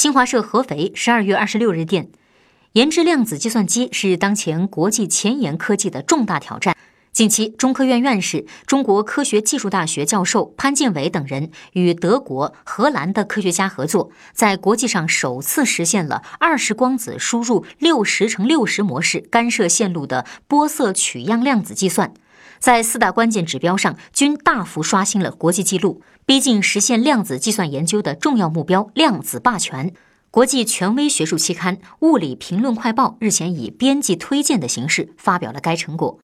新华社合肥十二月二十六日电，研制量子计算机是当前国际前沿科技的重大挑战。近期，中科院院士、中国科学技术大学教授潘建伟等人与德国、荷兰的科学家合作，在国际上首次实现了二十光子输入六十乘六十模式干涉线路的波色取样量子计算，在四大关键指标上均大幅刷新了国际纪录，逼近实现量子计算研究的重要目标——量子霸权。国际权威学术期刊《物理评论快报》日前以编辑推荐的形式发表了该成果。